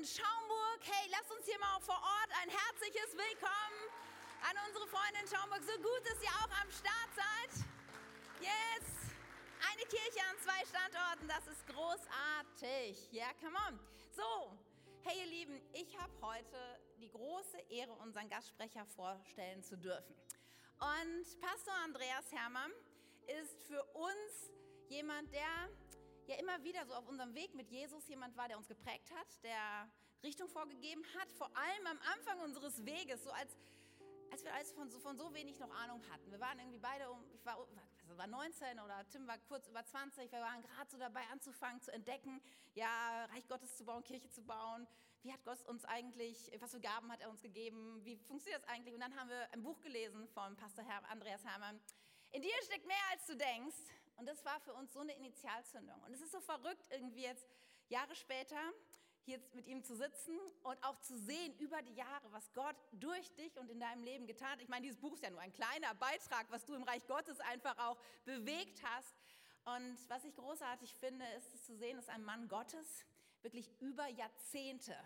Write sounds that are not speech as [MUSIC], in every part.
in Schaumburg. Hey, lasst uns hier mal vor Ort ein herzliches Willkommen an unsere Freunde in Schaumburg. So gut, dass ihr auch am Start seid. Yes! Eine Kirche an zwei Standorten, das ist großartig. Ja, come on. So, hey ihr Lieben, ich habe heute die große Ehre, unseren Gastsprecher vorstellen zu dürfen. Und Pastor Andreas Hermann ist für uns jemand, der ja immer wieder so auf unserem Weg mit Jesus jemand war, der uns geprägt hat, der Richtung vorgegeben hat, vor allem am Anfang unseres Weges, so als, als wir alles von so, von so wenig noch Ahnung hatten. Wir waren irgendwie beide, um, ich war, war 19 oder Tim war kurz über 20, wir waren gerade so dabei anzufangen, zu entdecken, ja, Reich Gottes zu bauen, Kirche zu bauen. Wie hat Gott uns eigentlich, was für Gaben hat er uns gegeben, wie funktioniert das eigentlich? Und dann haben wir ein Buch gelesen von Pastor Andreas Hermann, in dir steckt mehr, als du denkst. Und das war für uns so eine Initialzündung. Und es ist so verrückt, irgendwie jetzt Jahre später hier mit ihm zu sitzen und auch zu sehen über die Jahre, was Gott durch dich und in deinem Leben getan hat. Ich meine, dieses Buch ist ja nur ein kleiner Beitrag, was du im Reich Gottes einfach auch bewegt hast. Und was ich großartig finde, ist es zu sehen, dass ein Mann Gottes wirklich über Jahrzehnte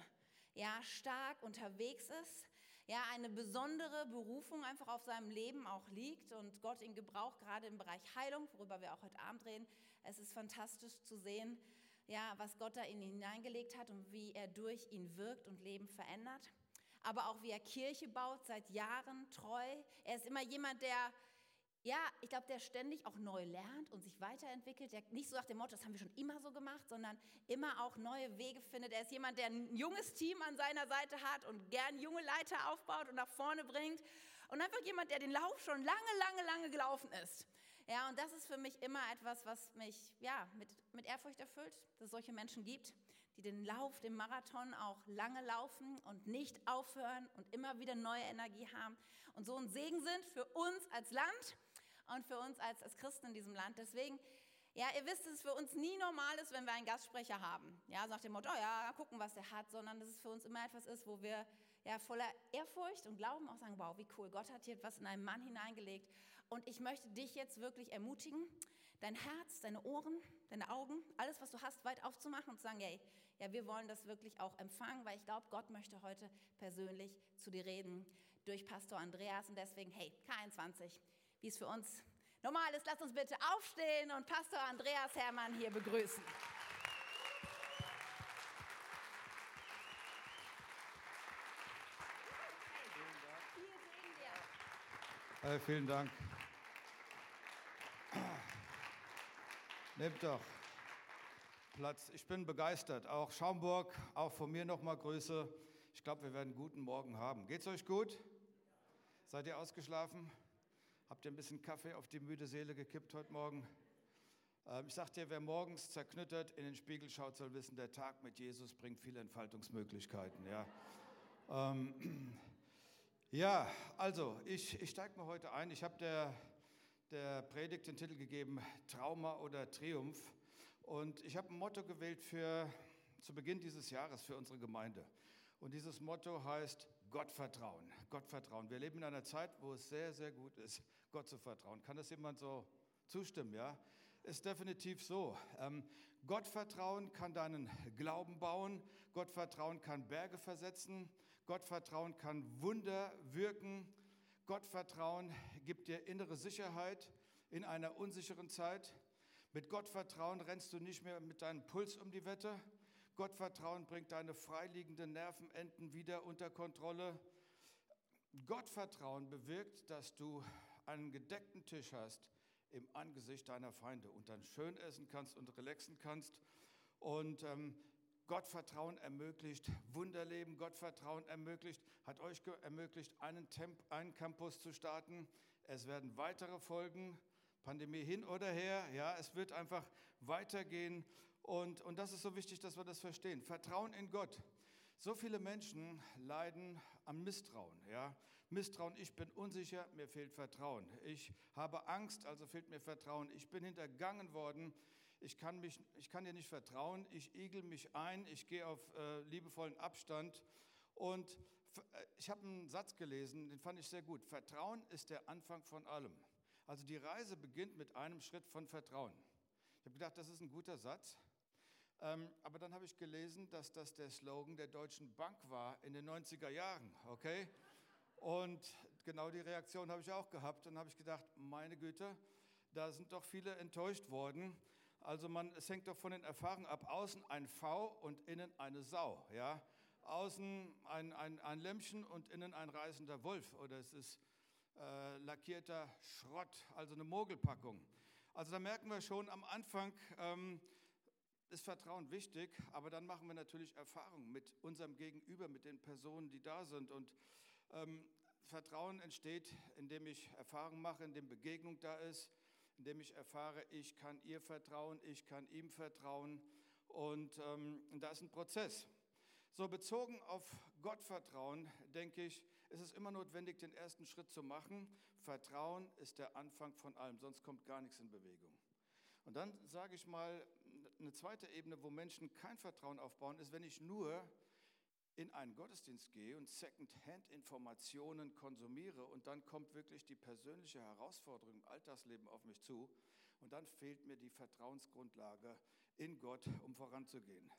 ja, stark unterwegs ist, ja, eine besondere Berufung einfach auf seinem Leben auch liegt und Gott ihn gebraucht, gerade im Bereich Heilung, worüber wir auch heute Abend reden. Es ist fantastisch zu sehen, ja, was Gott da in ihn hineingelegt hat und wie er durch ihn wirkt und Leben verändert. Aber auch wie er Kirche baut, seit Jahren treu. Er ist immer jemand, der ja, ich glaube, der ständig auch neu lernt und sich weiterentwickelt, der nicht so nach dem Motto, das haben wir schon immer so gemacht, sondern immer auch neue Wege findet. Er ist jemand, der ein junges Team an seiner Seite hat und gern junge Leiter aufbaut und nach vorne bringt. Und einfach jemand, der den Lauf schon lange, lange, lange gelaufen ist. Ja, und das ist für mich immer etwas, was mich ja, mit, mit Ehrfurcht erfüllt, dass es solche Menschen gibt, die den Lauf, den Marathon auch lange laufen und nicht aufhören und immer wieder neue Energie haben und so ein Segen sind für uns als Land und für uns als, als Christen in diesem Land. Deswegen, ja, ihr wisst, dass es für uns nie normal ist, wenn wir einen Gastsprecher haben. Ja, so nach dem Motto, oh ja, gucken, was der hat, sondern dass es für uns immer etwas ist, wo wir ja voller Ehrfurcht und Glauben auch sagen, wow, wie cool, Gott hat hier etwas in einen Mann hineingelegt. Und ich möchte dich jetzt wirklich ermutigen, dein Herz, deine Ohren, deine Augen, alles, was du hast, weit aufzumachen und zu sagen, hey, ja, wir wollen das wirklich auch empfangen, weil ich glaube, Gott möchte heute persönlich zu dir reden durch Pastor Andreas. Und deswegen, hey, K21, wie es für uns normal ist, lasst uns bitte aufstehen und Pastor Andreas Hermann hier begrüßen. Hey, vielen Dank. Nehmt doch Platz. Ich bin begeistert. Auch Schaumburg, auch von mir nochmal Grüße. Ich glaube, wir werden einen guten Morgen haben. Geht's euch gut? Seid ihr ausgeschlafen? Habt ihr ein bisschen Kaffee auf die müde Seele gekippt heute Morgen? Ähm, ich sag dir, wer morgens zerknüttert in den Spiegel schaut, soll wissen, der Tag mit Jesus bringt viele Entfaltungsmöglichkeiten. Ja, ähm, [CLEARS THROAT] ja also ich, ich steige mal heute ein. Ich habe der, der Predigt den Titel gegeben, Trauma oder Triumph. Und ich habe ein Motto gewählt für zu Beginn dieses Jahres für unsere Gemeinde. Und dieses Motto heißt Gottvertrauen. Gottvertrauen. Wir leben in einer Zeit, wo es sehr, sehr gut ist, Gott zu vertrauen. Kann das jemand so zustimmen? Ja, ist definitiv so. Ähm, Gottvertrauen kann deinen Glauben bauen. Gottvertrauen kann Berge versetzen. Gottvertrauen kann Wunder wirken. Gottvertrauen gibt dir innere Sicherheit in einer unsicheren Zeit. Mit Gottvertrauen rennst du nicht mehr mit deinem Puls um die Wette, Gottvertrauen bringt deine freiliegenden Nervenenden wieder unter Kontrolle. Gottvertrauen bewirkt, dass du einen gedeckten Tisch hast im Angesicht deiner Feinde und dann schön essen kannst und relaxen kannst. Und ähm, Gottvertrauen ermöglicht Wunderleben. Gottvertrauen ermöglicht, hat euch ermöglicht, einen, Temp einen Campus zu starten. Es werden weitere folgen. Pandemie hin oder her, ja, es wird einfach weitergehen und, und das ist so wichtig, dass wir das verstehen. Vertrauen in Gott. So viele Menschen leiden am Misstrauen. Ja? Misstrauen, ich bin unsicher, mir fehlt Vertrauen. Ich habe Angst, also fehlt mir Vertrauen. Ich bin hintergangen worden, ich kann, mich, ich kann dir nicht vertrauen, ich igel mich ein, ich gehe auf äh, liebevollen Abstand. Und äh, ich habe einen Satz gelesen, den fand ich sehr gut. Vertrauen ist der Anfang von allem. Also die Reise beginnt mit einem Schritt von Vertrauen. Ich habe gedacht, das ist ein guter Satz. Ähm, aber dann habe ich gelesen, dass das der Slogan der Deutschen Bank war in den 90er Jahren, okay? Und genau die Reaktion habe ich auch gehabt und habe ich gedacht, meine Güte, da sind doch viele enttäuscht worden. Also man, es hängt doch von den Erfahrungen ab. Außen ein V und innen eine Sau, ja? Außen ein, ein, ein Lämmchen und innen ein reißender Wolf oder es ist äh, lackierter Schrott, also eine Mogelpackung. Also da merken wir schon am Anfang, ähm, ist Vertrauen wichtig, aber dann machen wir natürlich Erfahrungen mit unserem Gegenüber, mit den Personen, die da sind. Und ähm, Vertrauen entsteht, indem ich Erfahrungen mache, indem Begegnung da ist, indem ich erfahre, ich kann ihr vertrauen, ich kann ihm vertrauen. Und ähm, da ist ein Prozess. So bezogen auf Gottvertrauen, denke ich, ist es immer notwendig, den ersten Schritt zu machen. Vertrauen ist der Anfang von allem, sonst kommt gar nichts in Bewegung. Und dann sage ich mal, eine zweite Ebene, wo Menschen kein Vertrauen aufbauen, ist, wenn ich nur in einen Gottesdienst gehe und Second-Hand-Informationen konsumiere und dann kommt wirklich die persönliche Herausforderung im Alltagsleben auf mich zu und dann fehlt mir die Vertrauensgrundlage in Gott, um voranzugehen.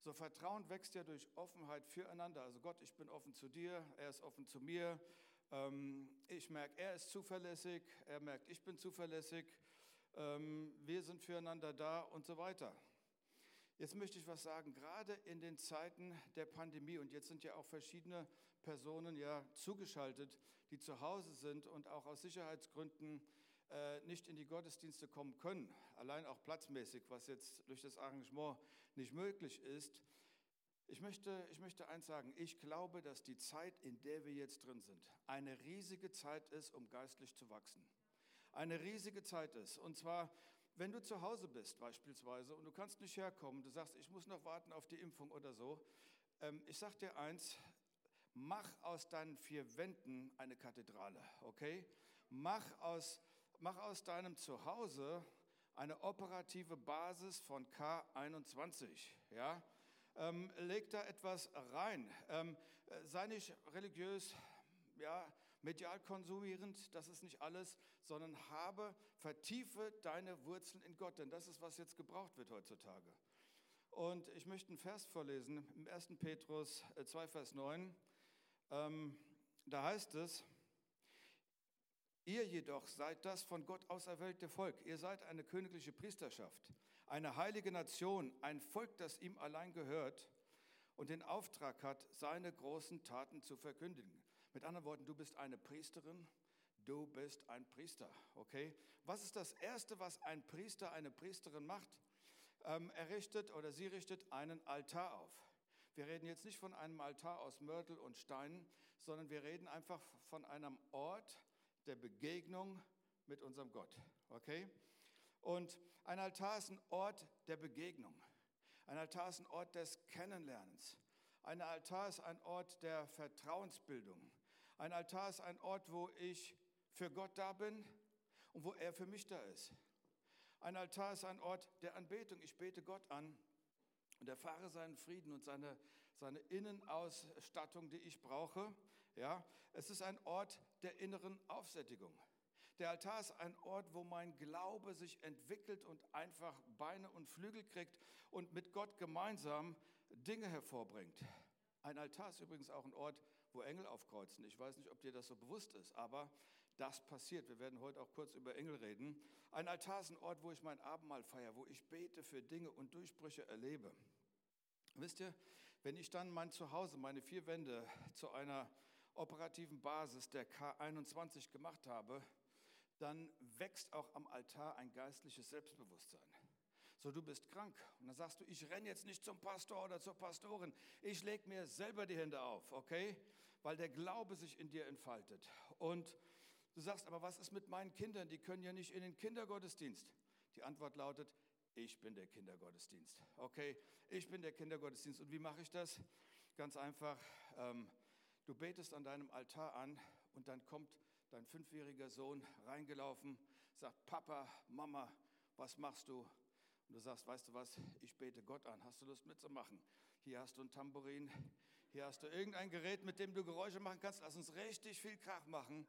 So Vertrauen wächst ja durch Offenheit füreinander. Also Gott, ich bin offen zu dir, er ist offen zu mir. Ähm, ich merke, er ist zuverlässig, er merkt, ich bin zuverlässig. Ähm, wir sind füreinander da und so weiter. Jetzt möchte ich was sagen, gerade in den Zeiten der Pandemie und jetzt sind ja auch verschiedene Personen ja zugeschaltet, die zu Hause sind und auch aus Sicherheitsgründen äh, nicht in die Gottesdienste kommen können, allein auch platzmäßig, was jetzt durch das Arrangement nicht möglich ist. Ich möchte, ich möchte eins sagen, ich glaube, dass die Zeit, in der wir jetzt drin sind, eine riesige Zeit ist, um geistlich zu wachsen. Eine riesige Zeit ist. Und zwar, wenn du zu Hause bist beispielsweise und du kannst nicht herkommen, du sagst, ich muss noch warten auf die Impfung oder so. Ähm, ich sage dir eins, mach aus deinen vier Wänden eine Kathedrale, okay? Mach aus, mach aus deinem Zuhause eine operative Basis von K21. Ja? Ähm, leg da etwas rein. Ähm, äh, sei nicht religiös, ja, medial konsumierend, das ist nicht alles, sondern habe, vertiefe deine Wurzeln in Gott, denn das ist, was jetzt gebraucht wird heutzutage. Und ich möchte einen Vers vorlesen, im 1. Petrus 2, äh, Vers 9. Ähm, da heißt es, Ihr jedoch seid das von Gott auserwählte Volk. Ihr seid eine königliche Priesterschaft, eine heilige Nation, ein Volk, das ihm allein gehört und den Auftrag hat, seine großen Taten zu verkündigen. Mit anderen Worten, du bist eine Priesterin, du bist ein Priester. Okay? Was ist das Erste, was ein Priester, eine Priesterin macht? Ähm, er richtet oder sie richtet einen Altar auf. Wir reden jetzt nicht von einem Altar aus Mörtel und Steinen, sondern wir reden einfach von einem Ort, der Begegnung mit unserem Gott. Okay? Und ein Altar ist ein Ort der Begegnung. Ein Altar ist ein Ort des Kennenlernens. Ein Altar ist ein Ort der Vertrauensbildung. Ein Altar ist ein Ort, wo ich für Gott da bin und wo er für mich da ist. Ein Altar ist ein Ort der Anbetung. Ich bete Gott an und erfahre seinen Frieden und seine, seine Innenausstattung, die ich brauche. Ja, es ist ein Ort der inneren Aufsättigung. Der Altar ist ein Ort, wo mein Glaube sich entwickelt und einfach Beine und Flügel kriegt und mit Gott gemeinsam Dinge hervorbringt. Ein Altar ist übrigens auch ein Ort, wo Engel aufkreuzen. Ich weiß nicht, ob dir das so bewusst ist, aber das passiert. Wir werden heute auch kurz über Engel reden. Ein Altar ist ein Ort, wo ich mein Abendmahl feiere, wo ich bete für Dinge und Durchbrüche erlebe. Wisst ihr, wenn ich dann mein Zuhause, meine vier Wände zu einer operativen Basis der K21 gemacht habe, dann wächst auch am Altar ein geistliches Selbstbewusstsein. So, du bist krank und dann sagst du, ich renne jetzt nicht zum Pastor oder zur Pastorin, ich lege mir selber die Hände auf, okay? Weil der Glaube sich in dir entfaltet. Und du sagst, aber was ist mit meinen Kindern? Die können ja nicht in den Kindergottesdienst. Die Antwort lautet, ich bin der Kindergottesdienst. Okay, ich bin der Kindergottesdienst. Und wie mache ich das? Ganz einfach, ähm, Du betest an deinem Altar an und dann kommt dein fünfjähriger Sohn reingelaufen, sagt, Papa, Mama, was machst du? Und du sagst, weißt du was, ich bete Gott an. Hast du Lust mitzumachen? Hier hast du ein Tambourin, hier hast du irgendein Gerät, mit dem du Geräusche machen kannst. Lass uns richtig viel Krach machen.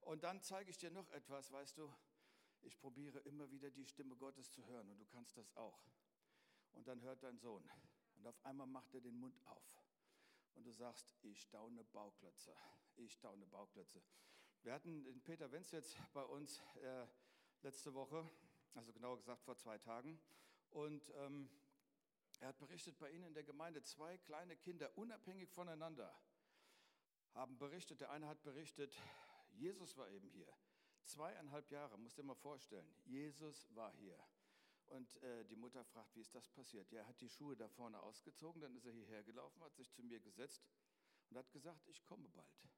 Und dann zeige ich dir noch etwas, weißt du, ich probiere immer wieder die Stimme Gottes zu hören und du kannst das auch. Und dann hört dein Sohn. Und auf einmal macht er den Mund auf. Und du sagst, ich staune Bauklötze. Ich staune Bauklötze. Wir hatten den Peter Wenz jetzt bei uns äh, letzte Woche, also genauer gesagt vor zwei Tagen. Und ähm, er hat berichtet, bei Ihnen in der Gemeinde zwei kleine Kinder, unabhängig voneinander, haben berichtet. Der eine hat berichtet, Jesus war eben hier. Zweieinhalb Jahre, musst dir mal vorstellen. Jesus war hier. Und äh, die Mutter fragt, wie ist das passiert? Ja, er hat die Schuhe da vorne ausgezogen, dann ist er hierher gelaufen, hat sich zu mir gesetzt und hat gesagt, ich komme bald.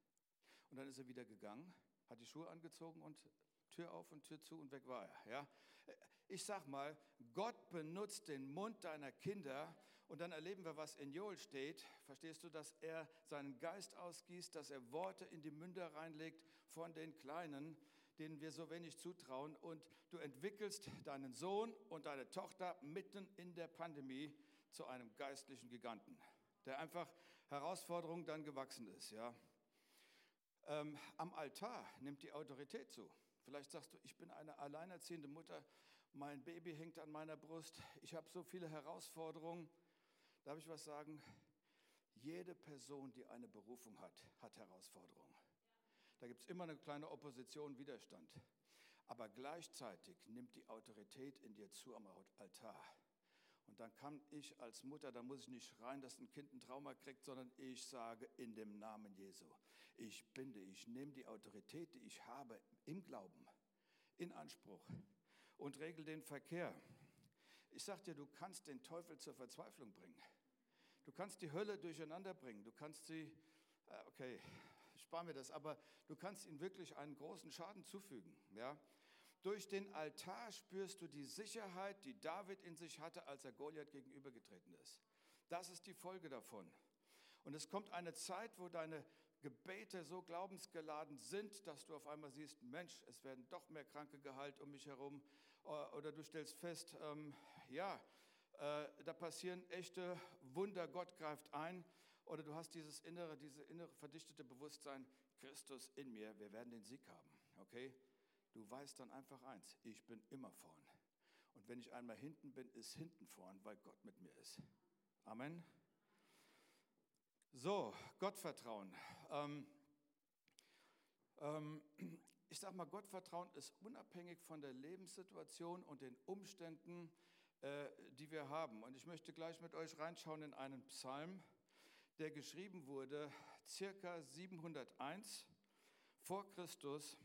Und dann ist er wieder gegangen, hat die Schuhe angezogen und Tür auf und Tür zu und weg war er. Ja? Ich sag mal, Gott benutzt den Mund deiner Kinder und dann erleben wir, was in Joel steht. Verstehst du, dass er seinen Geist ausgießt, dass er Worte in die Münder reinlegt von den Kleinen, denen wir so wenig zutrauen. Und du entwickelst deinen Sohn und deine Tochter mitten in der Pandemie zu einem geistlichen Giganten, der einfach Herausforderungen dann gewachsen ist. Ja. Ähm, am Altar nimmt die Autorität zu. Vielleicht sagst du, ich bin eine alleinerziehende Mutter, mein Baby hängt an meiner Brust, ich habe so viele Herausforderungen. Darf ich was sagen? Jede Person, die eine Berufung hat, hat Herausforderungen. Da gibt es immer eine kleine Opposition, Widerstand. Aber gleichzeitig nimmt die Autorität in dir zu am Altar. Und dann kann ich als Mutter, da muss ich nicht schreien, dass ein Kind ein Trauma kriegt, sondern ich sage in dem Namen Jesu, ich binde, ich nehme die Autorität, die ich habe im Glauben, in Anspruch und regel den Verkehr. Ich sage dir, du kannst den Teufel zur Verzweiflung bringen. Du kannst die Hölle durcheinander bringen. Du kannst sie, äh, okay, spar mir das, aber du kannst ihm wirklich einen großen Schaden zufügen. Ja? Durch den Altar spürst du die Sicherheit, die David in sich hatte, als er Goliath gegenübergetreten ist. Das ist die Folge davon. Und es kommt eine Zeit, wo deine Gebete so glaubensgeladen sind, dass du auf einmal siehst, Mensch, es werden doch mehr Kranke geheilt um mich herum. Äh, oder du stellst fest, ähm, ja, äh, da passieren echte Wunder, Gott greift ein. Oder du hast dieses innere, diese innere verdichtete Bewusstsein, Christus in mir, wir werden den Sieg haben. Okay? Du weißt dann einfach eins, ich bin immer vorn. Und wenn ich einmal hinten bin, ist hinten vorn, weil Gott mit mir ist. Amen. So, Gottvertrauen. Ähm, ähm, ich sage mal, Gottvertrauen ist unabhängig von der Lebenssituation und den Umständen, äh, die wir haben. Und ich möchte gleich mit euch reinschauen in einen Psalm, der geschrieben wurde circa 701 vor Christus,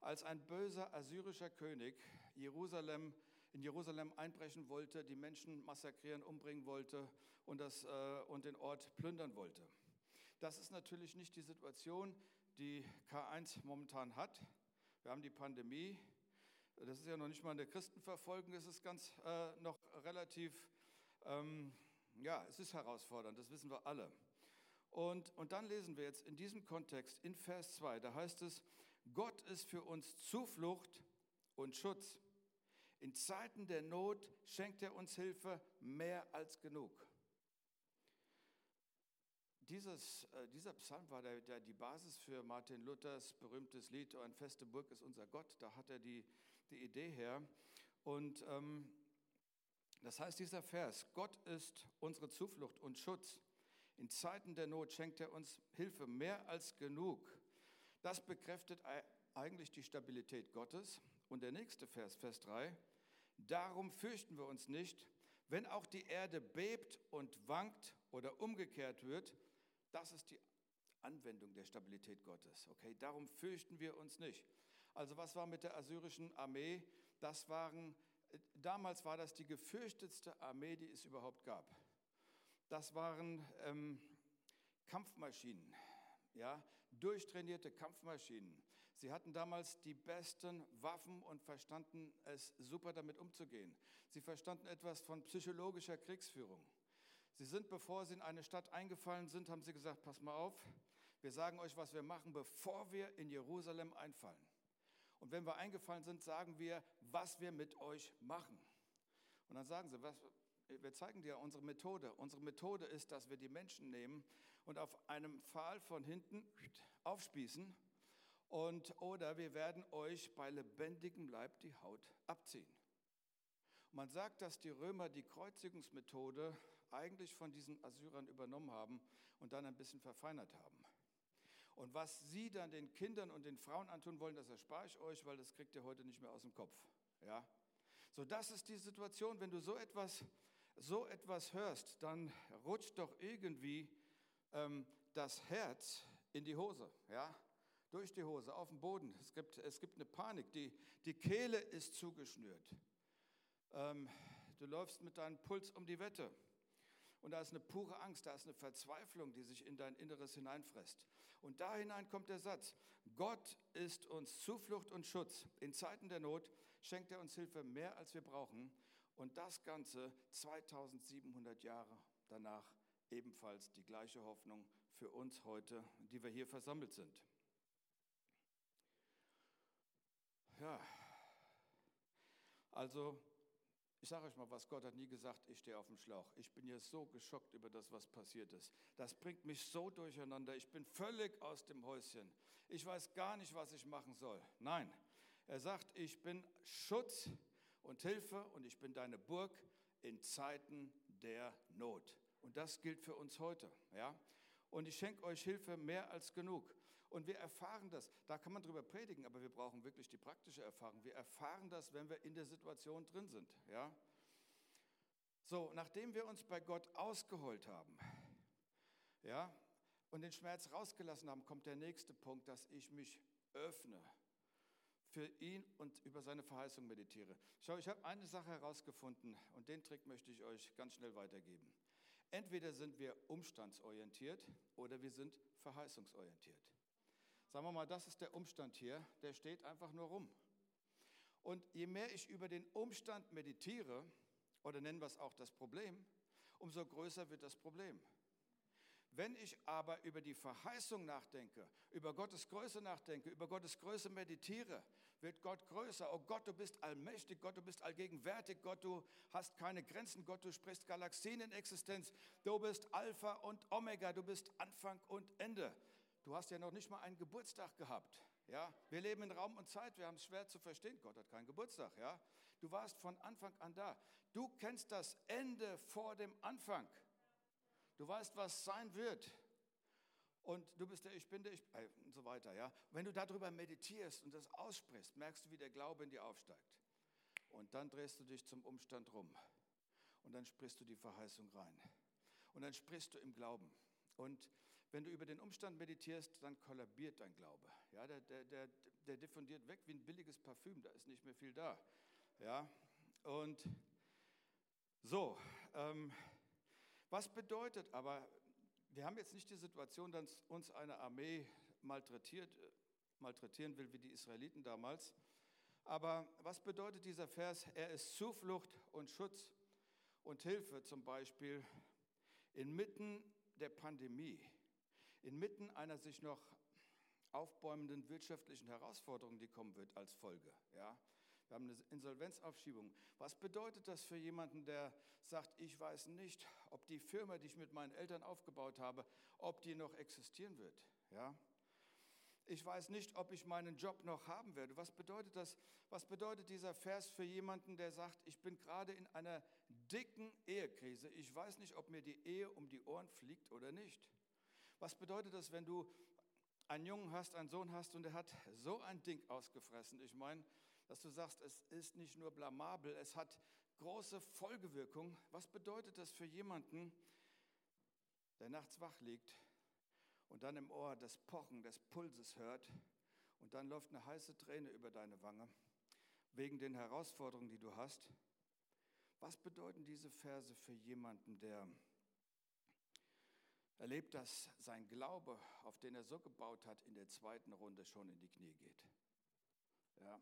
als ein böser assyrischer König Jerusalem, in Jerusalem einbrechen wollte, die Menschen massakrieren, umbringen wollte und, das, äh, und den Ort plündern wollte. Das ist natürlich nicht die Situation, die K1 momentan hat. Wir haben die Pandemie. Das ist ja noch nicht mal eine Christenverfolgung, es ist ganz äh, noch relativ, ähm, ja, es ist herausfordernd, das wissen wir alle. Und, und dann lesen wir jetzt in diesem Kontext in Vers 2, da heißt es, Gott ist für uns Zuflucht und Schutz. In Zeiten der Not schenkt er uns Hilfe mehr als genug. Dieses, äh, dieser Psalm war der, der, die Basis für Martin Luthers berühmtes Lied, Ein feste Burg ist unser Gott. Da hat er die, die Idee her. Und ähm, das heißt, dieser Vers, Gott ist unsere Zuflucht und Schutz. In Zeiten der Not schenkt er uns Hilfe mehr als genug. Das bekräftigt eigentlich die Stabilität Gottes. Und der nächste Vers, Vers 3, darum fürchten wir uns nicht, wenn auch die Erde bebt und wankt oder umgekehrt wird, das ist die Anwendung der Stabilität Gottes. Okay, darum fürchten wir uns nicht. Also was war mit der assyrischen Armee? Das waren damals war das die gefürchtetste Armee, die es überhaupt gab. Das waren ähm, Kampfmaschinen, ja, durchtrainierte Kampfmaschinen. Sie hatten damals die besten Waffen und verstanden es super damit umzugehen. Sie verstanden etwas von psychologischer Kriegsführung. Sie sind, bevor sie in eine Stadt eingefallen sind, haben sie gesagt, pass mal auf, wir sagen euch, was wir machen, bevor wir in Jerusalem einfallen. Und wenn wir eingefallen sind, sagen wir, was wir mit euch machen. Und dann sagen sie, was, wir zeigen dir unsere Methode. Unsere Methode ist, dass wir die Menschen nehmen und auf einem Pfahl von hinten aufspießen und oder wir werden euch bei lebendigem Leib die Haut abziehen. Man sagt, dass die Römer die Kreuzigungsmethode eigentlich von diesen Assyrern übernommen haben und dann ein bisschen verfeinert haben. Und was sie dann den Kindern und den Frauen antun wollen, das erspare ich euch, weil das kriegt ihr heute nicht mehr aus dem Kopf. Ja? So, das ist die Situation. Wenn du so etwas, so etwas hörst, dann rutscht doch irgendwie ähm, das Herz in die Hose. Ja? Durch die Hose, auf dem Boden. Es gibt, es gibt eine Panik. Die, die Kehle ist zugeschnürt. Ähm, du läufst mit deinem Puls um die Wette. Und da ist eine pure Angst, da ist eine Verzweiflung, die sich in dein Inneres hineinfrisst. Und da hinein kommt der Satz, Gott ist uns Zuflucht und Schutz. In Zeiten der Not schenkt er uns Hilfe mehr, als wir brauchen. Und das Ganze 2700 Jahre danach ebenfalls die gleiche Hoffnung für uns heute, die wir hier versammelt sind. Ja, also ich sage euch mal was, Gott hat nie gesagt, ich stehe auf dem Schlauch. Ich bin jetzt so geschockt über das, was passiert ist. Das bringt mich so durcheinander. Ich bin völlig aus dem Häuschen. Ich weiß gar nicht, was ich machen soll. Nein, er sagt, ich bin Schutz und Hilfe und ich bin deine Burg in Zeiten der Not. Und das gilt für uns heute. Ja? Und ich schenke euch Hilfe mehr als genug. Und wir erfahren das. Da kann man drüber predigen, aber wir brauchen wirklich die praktische Erfahrung. Wir erfahren das, wenn wir in der Situation drin sind. Ja? So, nachdem wir uns bei Gott ausgeholt haben, ja, und den Schmerz rausgelassen haben, kommt der nächste Punkt, dass ich mich öffne für ihn und über seine Verheißung meditiere. Schau, ich habe eine Sache herausgefunden und den Trick möchte ich euch ganz schnell weitergeben. Entweder sind wir umstandsorientiert oder wir sind verheißungsorientiert. Sagen wir mal, das ist der Umstand hier, der steht einfach nur rum. Und je mehr ich über den Umstand meditiere, oder nennen wir es auch das Problem, umso größer wird das Problem. Wenn ich aber über die Verheißung nachdenke, über Gottes Größe nachdenke, über Gottes Größe meditiere, wird Gott größer. Oh Gott, du bist allmächtig, Gott, du bist allgegenwärtig, Gott, du hast keine Grenzen, Gott, du sprichst Galaxien in Existenz, du bist Alpha und Omega, du bist Anfang und Ende. Du hast ja noch nicht mal einen Geburtstag gehabt. Ja, wir leben in Raum und Zeit, wir haben es schwer zu verstehen. Gott hat keinen Geburtstag, ja? Du warst von Anfang an da. Du kennst das Ende vor dem Anfang. Du weißt, was sein wird. Und du bist der Ich bin der Ich äh, und so weiter, ja? Wenn du darüber meditierst und das aussprichst, merkst du, wie der Glaube in dir aufsteigt. Und dann drehst du dich zum Umstand rum. Und dann sprichst du die Verheißung rein. Und dann sprichst du im Glauben. Und wenn du über den Umstand meditierst, dann kollabiert dein Glaube. Ja, der, der, der, der diffundiert weg wie ein billiges Parfüm, da ist nicht mehr viel da. Ja, und so, ähm, was bedeutet aber, wir haben jetzt nicht die Situation, dass uns eine Armee malträtiert, äh, malträtieren will wie die Israeliten damals, aber was bedeutet dieser Vers? Er ist Zuflucht und Schutz und Hilfe zum Beispiel inmitten der Pandemie inmitten einer sich noch aufbäumenden wirtschaftlichen Herausforderung, die kommen wird als Folge. Ja? Wir haben eine Insolvenzaufschiebung. Was bedeutet das für jemanden, der sagt, ich weiß nicht, ob die Firma, die ich mit meinen Eltern aufgebaut habe, ob die noch existieren wird? Ja? Ich weiß nicht, ob ich meinen Job noch haben werde. Was bedeutet das? Was bedeutet dieser Vers für jemanden, der sagt, ich bin gerade in einer dicken Ehekrise. Ich weiß nicht, ob mir die Ehe um die Ohren fliegt oder nicht. Was bedeutet das, wenn du einen Jungen hast, einen Sohn hast und der hat so ein Ding ausgefressen? Ich meine, dass du sagst, es ist nicht nur blamabel, es hat große Folgewirkung. Was bedeutet das für jemanden, der nachts wach liegt und dann im Ohr das Pochen des Pulses hört und dann läuft eine heiße Träne über deine Wange wegen den Herausforderungen, die du hast? Was bedeuten diese Verse für jemanden, der erlebt, dass sein Glaube, auf den er so gebaut hat, in der zweiten Runde schon in die Knie geht. Ja.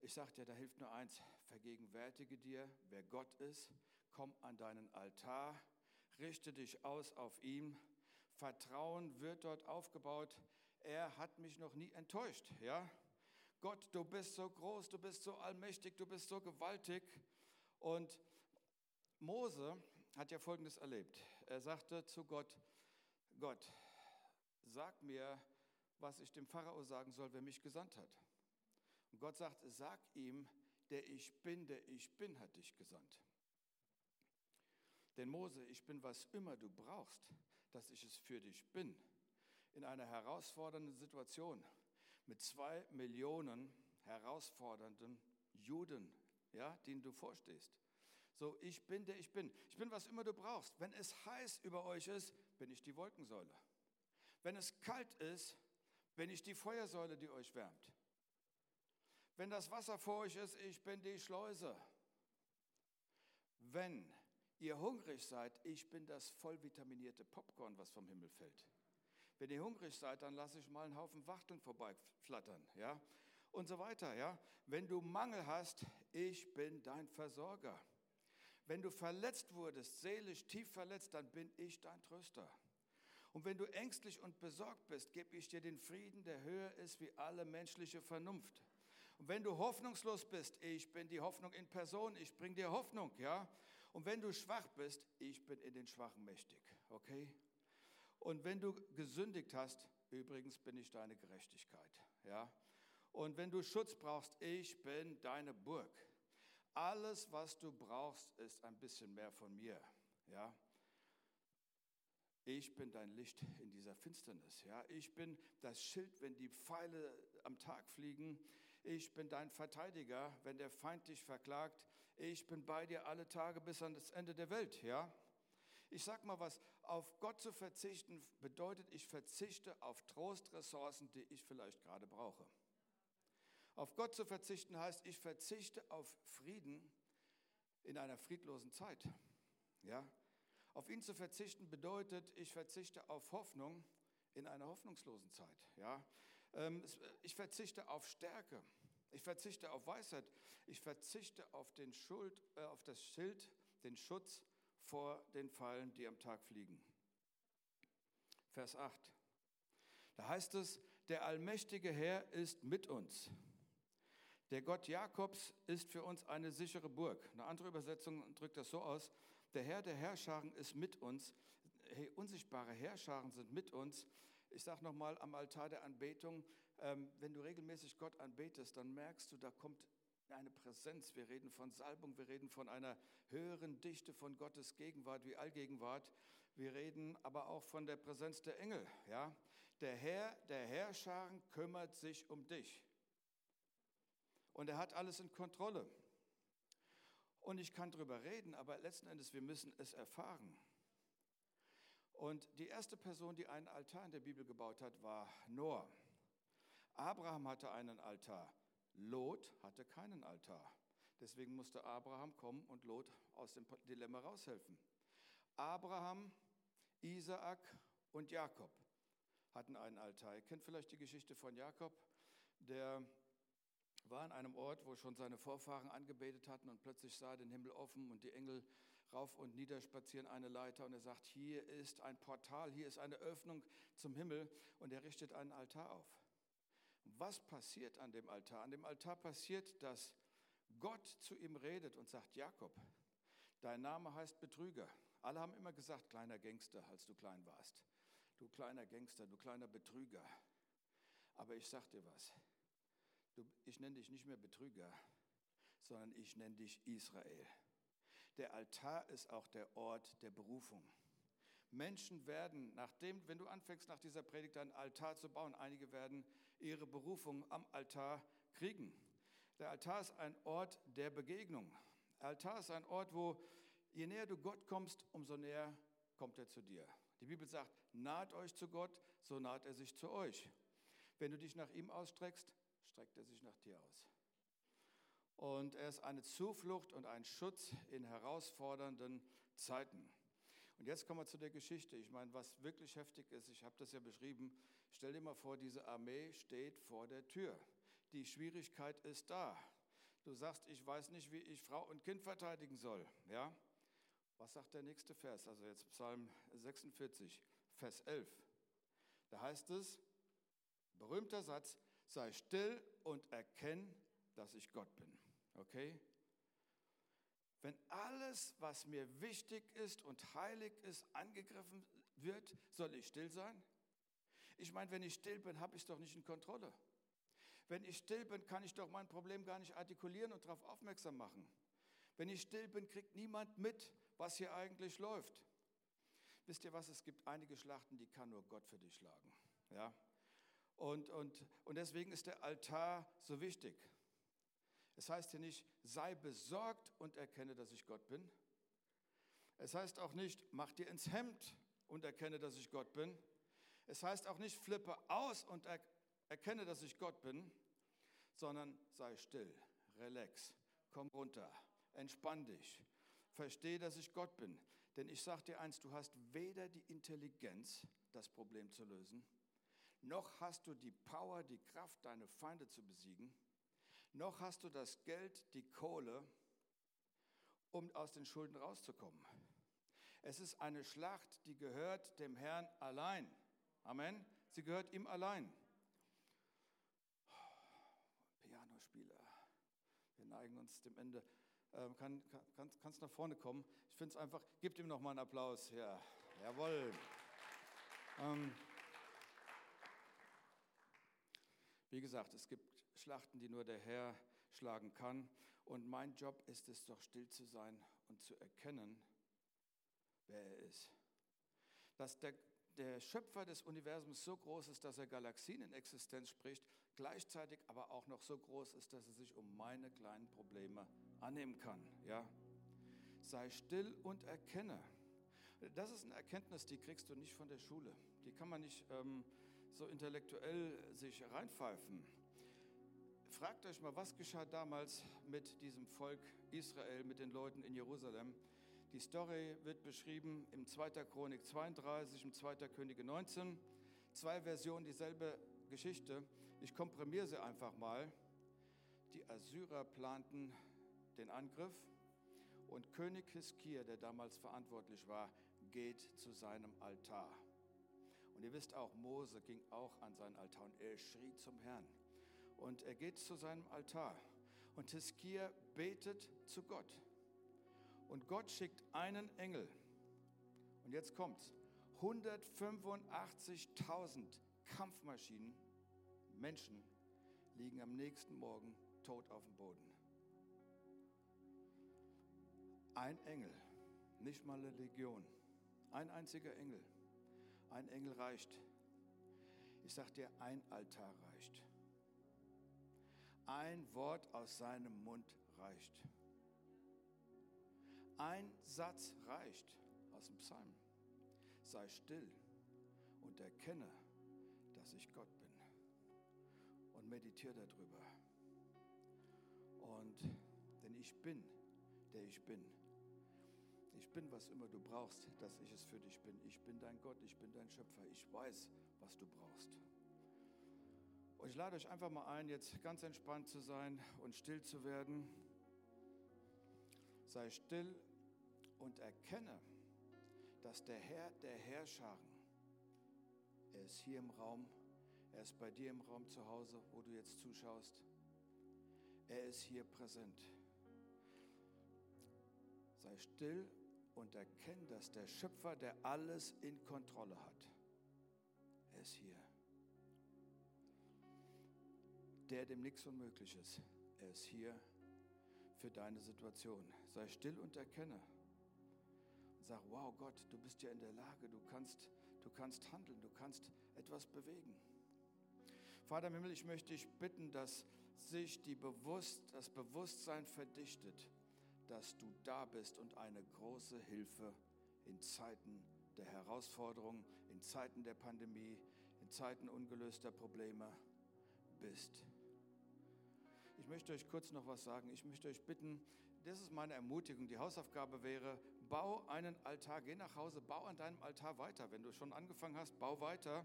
Ich sage dir, da hilft nur eins, vergegenwärtige dir, wer Gott ist, komm an deinen Altar, richte dich aus auf ihn, Vertrauen wird dort aufgebaut, er hat mich noch nie enttäuscht, ja. Gott, du bist so groß, du bist so allmächtig, du bist so gewaltig. Und Mose hat ja Folgendes erlebt. Er sagte zu Gott, Gott, sag mir, was ich dem Pharao sagen soll, wer mich gesandt hat. Und Gott sagt, sag ihm, der ich bin, der ich bin, hat dich gesandt. Denn Mose, ich bin, was immer du brauchst, dass ich es für dich bin. In einer herausfordernden Situation mit zwei Millionen herausfordernden Juden, ja, denen du vorstehst. So, ich bin der ich bin. Ich bin, was immer du brauchst. Wenn es heiß über euch ist, bin ich die Wolkensäule. Wenn es kalt ist, bin ich die Feuersäule, die euch wärmt. Wenn das Wasser vor euch ist, ich bin die Schleuse. Wenn ihr hungrig seid, ich bin das vollvitaminierte Popcorn, was vom Himmel fällt. Wenn ihr hungrig seid, dann lasse ich mal einen Haufen Wachteln vorbeiflattern, ja? Und so weiter, ja? Wenn du Mangel hast, ich bin dein Versorger. Wenn du verletzt wurdest, seelisch tief verletzt, dann bin ich dein Tröster. Und wenn du ängstlich und besorgt bist, gebe ich dir den Frieden, der höher ist wie alle menschliche Vernunft. Und wenn du hoffnungslos bist, ich bin die Hoffnung in Person, ich bringe dir Hoffnung, ja? Und wenn du schwach bist, ich bin in den Schwachen mächtig, okay? Und wenn du gesündigt hast, übrigens bin ich deine Gerechtigkeit, ja? Und wenn du Schutz brauchst, ich bin deine Burg. Alles, was du brauchst, ist ein bisschen mehr von mir, ja? Ich bin dein Licht in dieser Finsternis. Ja, ich bin das Schild, wenn die Pfeile am Tag fliegen. Ich bin dein Verteidiger, wenn der Feind dich verklagt. Ich bin bei dir alle Tage bis an das Ende der Welt. Ja, ich sag mal was. Auf Gott zu verzichten bedeutet, ich verzichte auf Trostressourcen, die ich vielleicht gerade brauche. Auf Gott zu verzichten heißt, ich verzichte auf Frieden in einer friedlosen Zeit. Ja, auf ihn zu verzichten bedeutet, ich verzichte auf Hoffnung in einer hoffnungslosen Zeit. Ja? Ähm, ich verzichte auf Stärke. Ich verzichte auf Weisheit. Ich verzichte auf, den Schuld, äh, auf das Schild, den Schutz vor den Fallen, die am Tag fliegen. Vers 8. Da heißt es, der allmächtige Herr ist mit uns. Der Gott Jakobs ist für uns eine sichere Burg. Eine andere Übersetzung drückt das so aus, der Herr der Herrscharen ist mit uns. Hey, unsichtbare Herrscharen sind mit uns. Ich sage nochmal am Altar der Anbetung, ähm, wenn du regelmäßig Gott anbetest, dann merkst du, da kommt eine Präsenz. Wir reden von Salbung, wir reden von einer höheren Dichte von Gottes Gegenwart wie Allgegenwart. Wir reden aber auch von der Präsenz der Engel. Ja? Der Herr der Herrscharen kümmert sich um dich. Und er hat alles in Kontrolle. Und ich kann darüber reden, aber letzten Endes, wir müssen es erfahren. Und die erste Person, die einen Altar in der Bibel gebaut hat, war Noah. Abraham hatte einen Altar. Lot hatte keinen Altar. Deswegen musste Abraham kommen und Lot aus dem Dilemma raushelfen. Abraham, Isaak und Jakob hatten einen Altar. Ihr kennt vielleicht die Geschichte von Jakob, der war an einem Ort, wo schon seine Vorfahren angebetet hatten und plötzlich sah er den Himmel offen und die Engel rauf und nieder spazieren eine Leiter und er sagt, hier ist ein Portal, hier ist eine Öffnung zum Himmel und er richtet einen Altar auf. Was passiert an dem Altar? An dem Altar passiert, dass Gott zu ihm redet und sagt, Jakob, dein Name heißt Betrüger. Alle haben immer gesagt, kleiner Gangster, als du klein warst. Du kleiner Gangster, du kleiner Betrüger. Aber ich sag dir was, Du, ich nenne dich nicht mehr Betrüger, sondern ich nenne dich Israel. Der Altar ist auch der Ort der Berufung. Menschen werden, nachdem, wenn du anfängst, nach dieser Predigt einen Altar zu bauen, einige werden ihre Berufung am Altar kriegen. Der Altar ist ein Ort der Begegnung. Der Altar ist ein Ort, wo je näher du Gott kommst, umso näher kommt er zu dir. Die Bibel sagt, naht euch zu Gott, so naht er sich zu euch. Wenn du dich nach ihm ausstreckst, streckt er sich nach dir aus. Und er ist eine Zuflucht und ein Schutz in herausfordernden Zeiten. Und jetzt kommen wir zu der Geschichte. Ich meine, was wirklich heftig ist, ich habe das ja beschrieben, stell dir mal vor, diese Armee steht vor der Tür. Die Schwierigkeit ist da. Du sagst, ich weiß nicht, wie ich Frau und Kind verteidigen soll. Ja? Was sagt der nächste Vers? Also jetzt Psalm 46, Vers 11. Da heißt es, berühmter Satz, sei still und erkenn, dass ich Gott bin. Okay? Wenn alles, was mir wichtig ist und heilig ist, angegriffen wird, soll ich still sein? Ich meine, wenn ich still bin, habe ich es doch nicht in Kontrolle. Wenn ich still bin, kann ich doch mein Problem gar nicht artikulieren und darauf aufmerksam machen. Wenn ich still bin, kriegt niemand mit, was hier eigentlich läuft. Wisst ihr was? Es gibt einige Schlachten, die kann nur Gott für dich schlagen. Ja? Und, und, und deswegen ist der Altar so wichtig. Es heißt hier nicht, sei besorgt und erkenne, dass ich Gott bin. Es heißt auch nicht, mach dir ins Hemd und erkenne, dass ich Gott bin. Es heißt auch nicht, flippe aus und er, erkenne, dass ich Gott bin, sondern sei still, relax, komm runter, entspann dich, verstehe, dass ich Gott bin. Denn ich sage dir eins, du hast weder die Intelligenz, das Problem zu lösen, noch hast du die Power, die Kraft, deine Feinde zu besiegen, noch hast du das Geld, die Kohle, um aus den Schulden rauszukommen. Es ist eine Schlacht, die gehört dem Herrn allein. Amen. Sie gehört ihm allein. Pianospieler, wir neigen uns dem Ende. Ähm, kann, kann, kannst nach vorne kommen? Ich finde es einfach, gebt ihm noch mal einen Applaus. Ja, jawohl. Ähm, wie gesagt, es gibt Schlachten, die nur der Herr schlagen kann. Und mein Job ist es doch, still zu sein und zu erkennen, wer er ist. Dass der, der Schöpfer des Universums so groß ist, dass er Galaxien in Existenz spricht, gleichzeitig aber auch noch so groß ist, dass er sich um meine kleinen Probleme annehmen kann. Ja? Sei still und erkenne. Das ist eine Erkenntnis, die kriegst du nicht von der Schule. Die kann man nicht ähm, so intellektuell sich reinpfeifen. Fragt euch mal, was geschah damals mit diesem Volk Israel, mit den Leuten in Jerusalem? Die Story wird beschrieben im 2. Chronik 32, im 2. Könige 19. Zwei Versionen, dieselbe Geschichte. Ich komprimiere sie einfach mal. Die Assyrer planten den Angriff und König Hiskia, der damals verantwortlich war, geht zu seinem Altar. Und ihr wisst auch, Mose ging auch an seinen Altar und er schrie zum Herrn. Und er geht zu seinem Altar und Hiskia betet zu Gott. Und Gott schickt einen Engel. Und jetzt kommt's. 185.000 Kampfmaschinen, Menschen, liegen am nächsten Morgen tot auf dem Boden. Ein Engel, nicht mal eine Legion, ein einziger Engel. Ein Engel reicht. Ich sag dir, ein Altar reicht. Ein Wort aus seinem Mund reicht. Ein Satz reicht aus dem Psalm. Sei still und erkenne, dass ich Gott bin. Und meditiere darüber. Und denn ich bin, der ich bin. Ich bin, was immer du brauchst, dass ich es für dich bin. Ich bin dein Gott, ich bin dein Schöpfer. Ich weiß, was du brauchst. Und ich lade euch einfach mal ein, jetzt ganz entspannt zu sein und still zu werden. Sei still und erkenne, dass der Herr der Herrscharen, er ist hier im Raum, er ist bei dir im Raum zu Hause, wo du jetzt zuschaust. Er ist hier präsent. Sei still und erkenne, dass der Schöpfer, der alles in Kontrolle hat, er ist hier. Der, dem nichts unmöglich ist, er ist hier für deine Situation. Sei still und erkenne. Sag, wow Gott, du bist ja in der Lage, du kannst, du kannst handeln, du kannst etwas bewegen. Vater im Himmel, ich möchte dich bitten, dass sich die Bewusst, das Bewusstsein verdichtet, dass du da bist und eine große Hilfe in Zeiten der Herausforderung, in Zeiten der Pandemie, in Zeiten ungelöster Probleme bist. Ich möchte euch kurz noch was sagen. Ich möchte euch bitten, das ist meine Ermutigung. Die Hausaufgabe wäre, bau einen Altar, geh nach Hause, bau an deinem Altar weiter. Wenn du schon angefangen hast, bau weiter.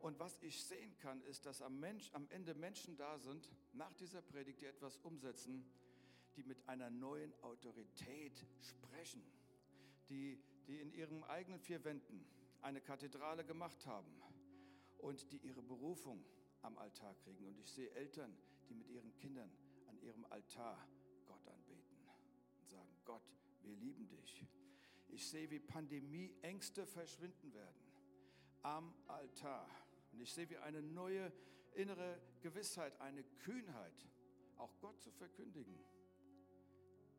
Und was ich sehen kann, ist, dass am, Mensch, am Ende Menschen da sind, nach dieser Predigt, die etwas umsetzen, die mit einer neuen Autorität sprechen, die, die in ihren eigenen vier Wänden eine Kathedrale gemacht haben und die ihre Berufung am Altar kriegen. Und ich sehe Eltern, die mit ihren Kindern an ihrem Altar Gott anbeten und sagen, Gott, wir lieben dich. Ich sehe, wie Pandemieängste verschwinden werden am Altar. Und ich sehe, wie eine neue innere Gewissheit, eine Kühnheit, auch Gott zu verkündigen,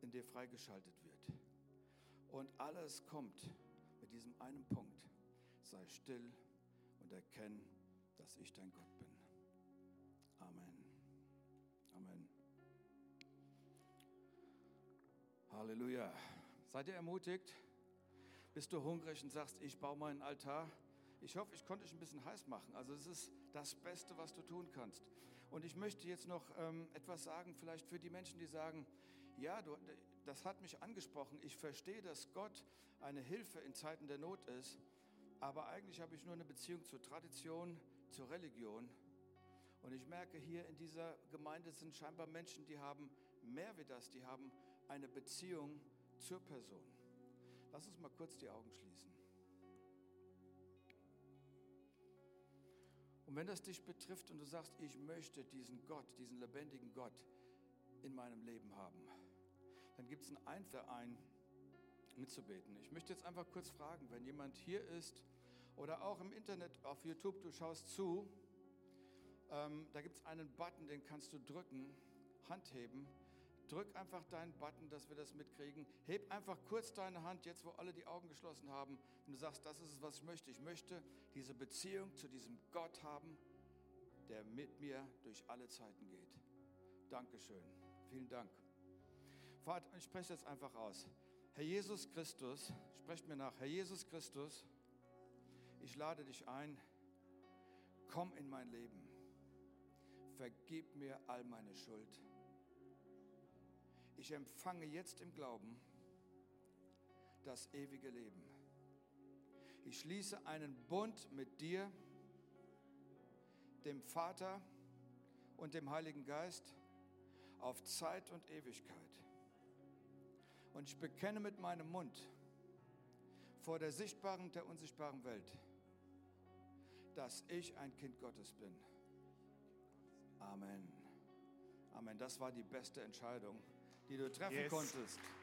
in dir freigeschaltet wird. Und alles kommt mit diesem einen Punkt. Sei still und erkenn, dass ich dein Gott bin. Amen. Amen. Halleluja. Seid ihr ermutigt? Bist du hungrig und sagst, ich baue meinen Altar? Ich hoffe, ich konnte dich ein bisschen heiß machen. Also es ist das Beste, was du tun kannst. Und ich möchte jetzt noch ähm, etwas sagen, vielleicht für die Menschen, die sagen, ja, du, das hat mich angesprochen. Ich verstehe, dass Gott eine Hilfe in Zeiten der Not ist, aber eigentlich habe ich nur eine Beziehung zur Tradition, zur Religion. Und ich merke, hier in dieser Gemeinde sind scheinbar Menschen, die haben mehr wie das, die haben eine Beziehung zur Person. Lass uns mal kurz die Augen schließen. Und wenn das dich betrifft und du sagst, ich möchte diesen Gott, diesen lebendigen Gott in meinem Leben haben, dann gibt es einen Einverein mitzubeten. Ich möchte jetzt einfach kurz fragen, wenn jemand hier ist oder auch im Internet auf YouTube, du schaust zu, ähm, da gibt es einen Button, den kannst du drücken, Hand heben. Drück einfach deinen Button, dass wir das mitkriegen. Heb einfach kurz deine Hand, jetzt wo alle die Augen geschlossen haben, und du sagst, das ist es, was ich möchte. Ich möchte diese Beziehung zu diesem Gott haben, der mit mir durch alle Zeiten geht. Dankeschön. Vielen Dank. Vater, ich spreche jetzt einfach aus. Herr Jesus Christus, sprecht mir nach. Herr Jesus Christus, ich lade dich ein. Komm in mein Leben. Vergib mir all meine Schuld. Ich empfange jetzt im Glauben das ewige Leben. Ich schließe einen Bund mit dir, dem Vater und dem Heiligen Geist auf Zeit und Ewigkeit. Und ich bekenne mit meinem Mund vor der sichtbaren und der unsichtbaren Welt, dass ich ein Kind Gottes bin. Amen. Amen. Das war die beste Entscheidung, die du treffen Yes. konntest.